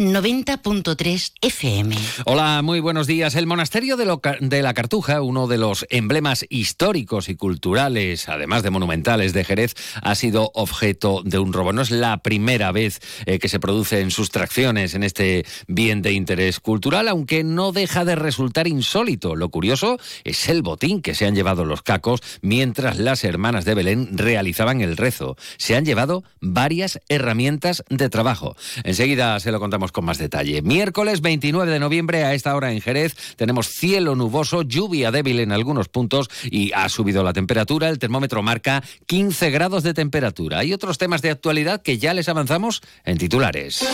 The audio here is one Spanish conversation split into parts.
90.3 FM. Hola, muy buenos días. El monasterio de, la Cartuja, uno de los emblemas históricos y culturales, además de monumentales de Jerez, ha sido objeto de un robo. No es la primera vez eh, que se producen sustracciones en este bien de interés cultural, aunque no deja de resultar insólito. Lo curioso es el botín que se han llevado los cacos mientras las hermanas de Belén realizaban el rezo. Se han llevado varias herramientas de trabajo. Enseguida se lo contamos con más detalle. Miércoles 29 de noviembre a esta hora en Jerez tenemos cielo nuboso, lluvia débil en algunos puntos y ha subido la temperatura. El termómetro marca 15 grados de temperatura. Hay otros temas de actualidad que ya les avanzamos en titulares.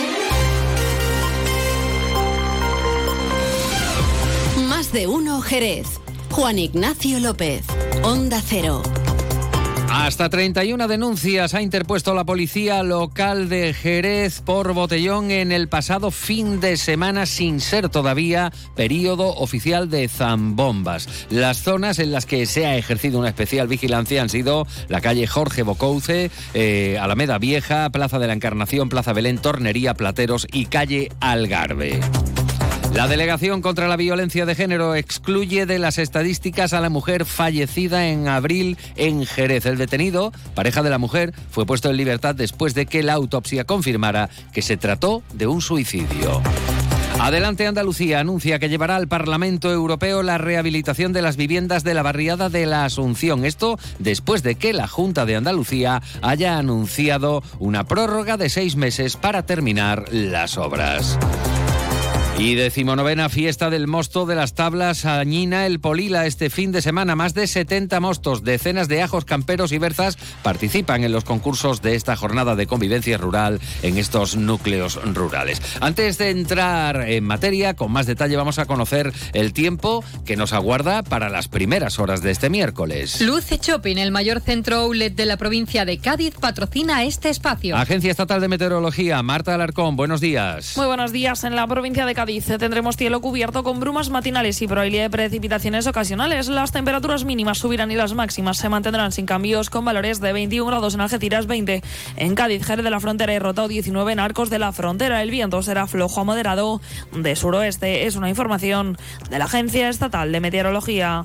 Más de uno Jerez. Juan Ignacio López. Onda Cero. Hasta 31 denuncias ha interpuesto la policía local de Jerez por botellón en el pasado fin de semana sin ser todavía periodo oficial de zambombas. Las zonas en las que se ha ejercido una especial vigilancia han sido la calle Jorge Bocouce, eh, Alameda Vieja, Plaza de la Encarnación, Plaza Belén, Tornería, Plateros y calle Algarve. La Delegación contra la Violencia de Género excluye de las estadísticas a la mujer fallecida en abril en Jerez. El detenido, pareja de la mujer, fue puesto en libertad después de que la autopsia confirmara que se trató de un suicidio. Adelante Andalucía anuncia que llevará al Parlamento Europeo la rehabilitación de las viviendas de la barriada de la Asunción. Esto después de que la Junta de Andalucía haya anunciado una prórroga de seis meses para terminar las obras. Y decimonovena fiesta del mosto de las tablas Añina el Polila este fin de semana. Más de 70 mostos, decenas de ajos camperos y berzas participan en los concursos de esta jornada de convivencia rural en estos núcleos rurales. Antes de entrar en materia, con más detalle vamos a conocer el tiempo que nos aguarda para las primeras horas de este miércoles. Luce Shopping, el mayor centro outlet de la provincia de Cádiz, patrocina este espacio. Agencia Estatal de Meteorología, Marta Alarcón, buenos días. Muy buenos días. En la provincia de Cádiz tendremos cielo cubierto con brumas matinales y probabilidad de precipitaciones ocasionales. Las temperaturas mínimas subirán y las máximas se mantendrán sin cambios con valores de 21 grados en Algeciras, 20 en Cádiz, Jerez de la Frontera y Rotao, 19 en Arcos de la Frontera. El viento será flojo a moderado de suroeste. Es una información de la Agencia Estatal de Meteorología.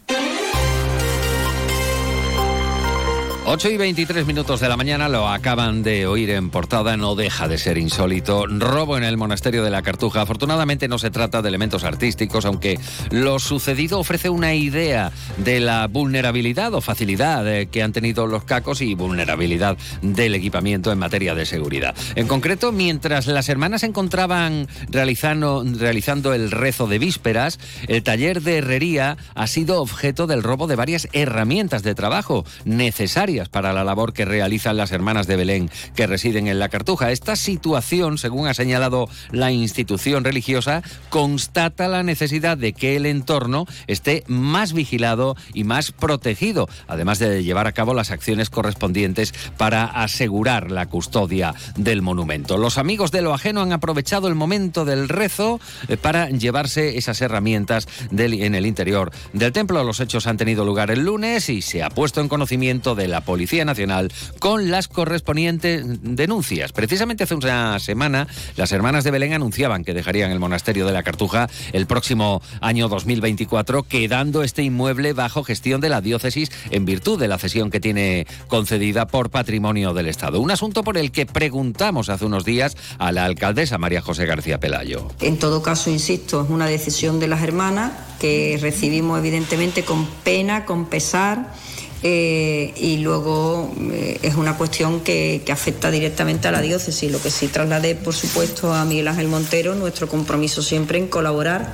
8 y 23 minutos de la mañana lo acaban de oír en portada, no deja de ser insólito. Robo en el monasterio de la Cartuja. Afortunadamente no se trata de elementos artísticos, aunque lo sucedido ofrece una idea de la vulnerabilidad o facilidad eh, que han tenido los cacos y vulnerabilidad del equipamiento en materia de seguridad. En concreto, mientras las hermanas se encontraban realizando, realizando el rezo de vísperas, el taller de herrería ha sido objeto del robo de varias herramientas de trabajo necesarias para la labor que realizan las hermanas de Belén que residen en la Cartuja. Esta situación, según ha señalado la institución religiosa, constata la necesidad de que el entorno esté más vigilado y más protegido, además de llevar a cabo las acciones correspondientes para asegurar la custodia del monumento. Los amigos de lo ajeno han aprovechado el momento del rezo eh, para llevarse esas herramientas en el interior del templo. Los hechos han tenido lugar el lunes y se ha puesto en conocimiento de la Policía Nacional con las correspondientes denuncias. Precisamente hace una semana, las hermanas de Belén anunciaban que dejarían el monasterio de la Cartuja el próximo año 2024, quedando este inmueble bajo gestión de la diócesis en virtud de la cesión que tiene concedida por patrimonio del Estado. Un asunto por el que preguntamos hace unos días a la alcaldesa María José García Pelayo. En todo caso, insisto, es una decisión de las hermanas que recibimos evidentemente con pena, con pesar eh, y luego eh, es una cuestión que, afecta directamente a la diócesis. Lo que sí trasladé, por supuesto, a Miguel Ángel Montero, nuestro compromiso siempre en colaborar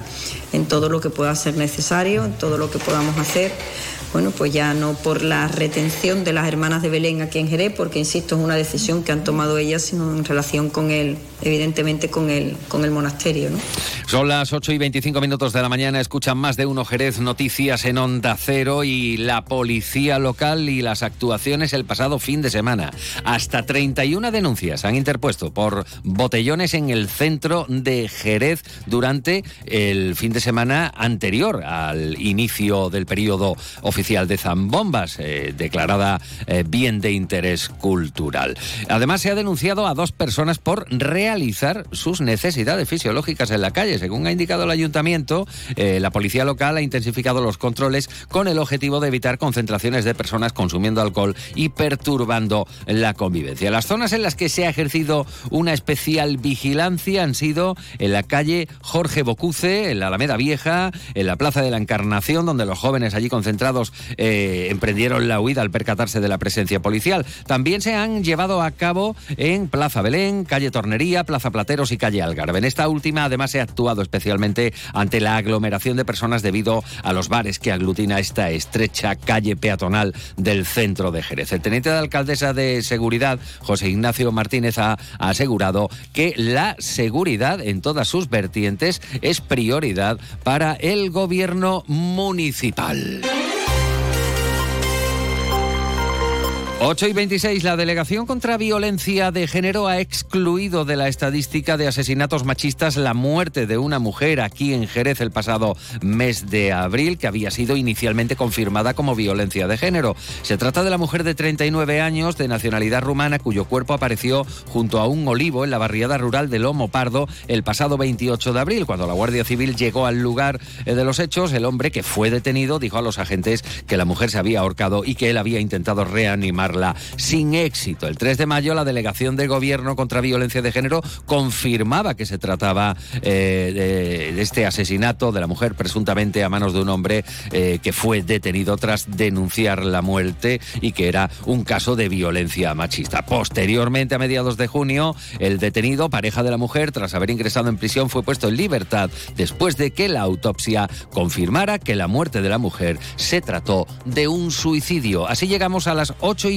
en todo lo que pueda ser necesario, en todo lo que podamos hacer bueno, pues ya no por la retención de las hermanas de Belén aquí en Jerez, porque insisto, es una decisión que han tomado ellas, sino en relación con el, evidentemente con el, con el monasterio. ¿no? Son las 8 y 25 minutos de la mañana, escuchan más de uno Jerez noticias en Onda Cero y la policía local y las actuaciones el pasado fin de semana. Hasta 31 denuncias han interpuesto por botellones en el centro de Jerez durante el fin de semana anterior al inicio del periodo oficial de zambombas, eh, declarada eh, bien de interés cultural. Además, se ha denunciado a dos personas por realizar sus necesidades fisiológicas en la calle. Según ha indicado el ayuntamiento, eh, la policía local ha intensificado los controles con el objetivo de evitar concentraciones de personas consumiendo alcohol y perturbando la convivencia. Las zonas en las que se ha ejercido una especial vigilancia han sido en la calle Jorge Bocuce, en la Alameda Vieja, en la Plaza de la Encarnación, donde los jóvenes allí concentrados eh, emprendieron la huida al percatarse de la presencia policial. También se han llevado a cabo en Plaza Belén, calle Tornería, Plaza Plateros y calle Algarve. En esta última, además, se ha actuado especialmente ante la aglomeración de personas debido a los bares que aglutina esta estrecha calle peatonal del centro de Jerez. El teniente de alcaldesa de Seguridad, José Ignacio Martínez, ha asegurado que la seguridad en todas sus vertientes es prioridad para el gobierno municipal. 8 y 26, la Delegación contra Violencia de Género ha excluido de la estadística de asesinatos machistas la muerte de una mujer aquí en Jerez el pasado mes de abril, que había sido inicialmente confirmada como violencia de género. Se trata de la mujer de 39 años, de nacionalidad rumana, cuyo cuerpo apareció junto a un olivo en la barriada rural de Lomo Pardo el pasado 28 de abril. Cuando la Guardia Civil llegó al lugar eh, de los hechos, el hombre que fue detenido dijo a los agentes que la mujer se había ahorcado y que él había intentado reanimar sin éxito. El 3 de mayo la delegación de gobierno contra violencia de género confirmaba que se trataba eh, de, este asesinato de la mujer presuntamente a manos de un hombre eh, que fue detenido tras denunciar la muerte y que era un caso de violencia machista. Posteriormente, a mediados de junio, el detenido, pareja de la mujer, tras haber ingresado en prisión, fue puesto en libertad después de que la autopsia confirmara que la muerte de la mujer se trató de un suicidio. Así llegamos a las 8 y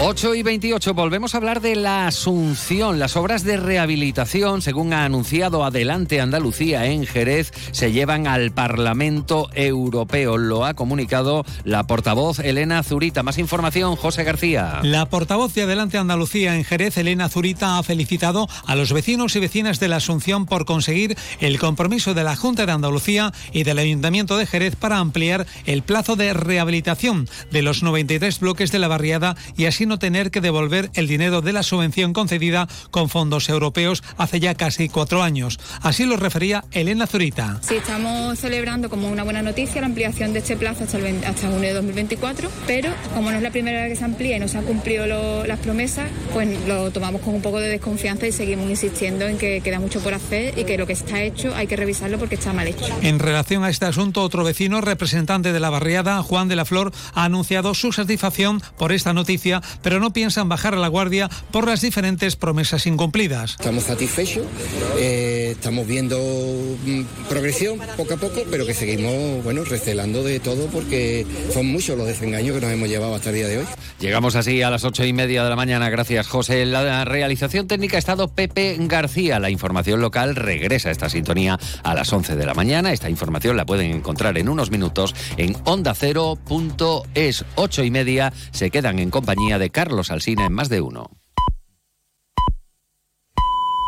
8 y 28, volvemos a hablar de la Asunción. Las obras de rehabilitación, según ha anunciado Adelante Andalucía en Jerez, se llevan al Parlamento Europeo. Lo ha comunicado la portavoz Elena Zurita. Más información, José García. La portavoz de Adelante Andalucía en Jerez, Elena Zurita, ha felicitado a los vecinos y vecinas de la Asunción por conseguir el compromiso de la Junta de Andalucía y del Ayuntamiento de Jerez para ampliar el plazo de rehabilitación de los 93 bloques de la barriada y así no tener que devolver el dinero de la subvención concedida con fondos europeos hace ya casi cuatro años. Así lo refería Elena Zurita. Sí, estamos celebrando como una buena noticia la ampliación de este plazo hasta, el hasta junio de 2024, pero como no es la primera vez que se amplía y no se han cumplido las promesas, pues lo tomamos con un poco de desconfianza y seguimos insistiendo en que queda mucho por hacer y que lo que está hecho hay que revisarlo porque está mal hecho. En relación a este asunto, otro vecino, representante de la barriada, Juan de la Flor, ha anunciado su satisfacción por esta noticia, pero no piensan bajar a la guardia por las diferentes promesas incumplidas. Estamos satisfechos, eh, estamos viendo mm, progresión poco a poco, pero que seguimos bueno, recelando de todo porque son muchos los desengaños que nos hemos llevado hasta el día de hoy. Llegamos así a las ocho y media de la mañana. Gracias, José. La realización técnica ha estado Pepe García. La información local regresa a esta sintonía a las 11 de la mañana. Esta información la pueden encontrar en unos minutos en ondacero.es. Ocho y media se quedan en compañía Carlos Alsina en más de uno.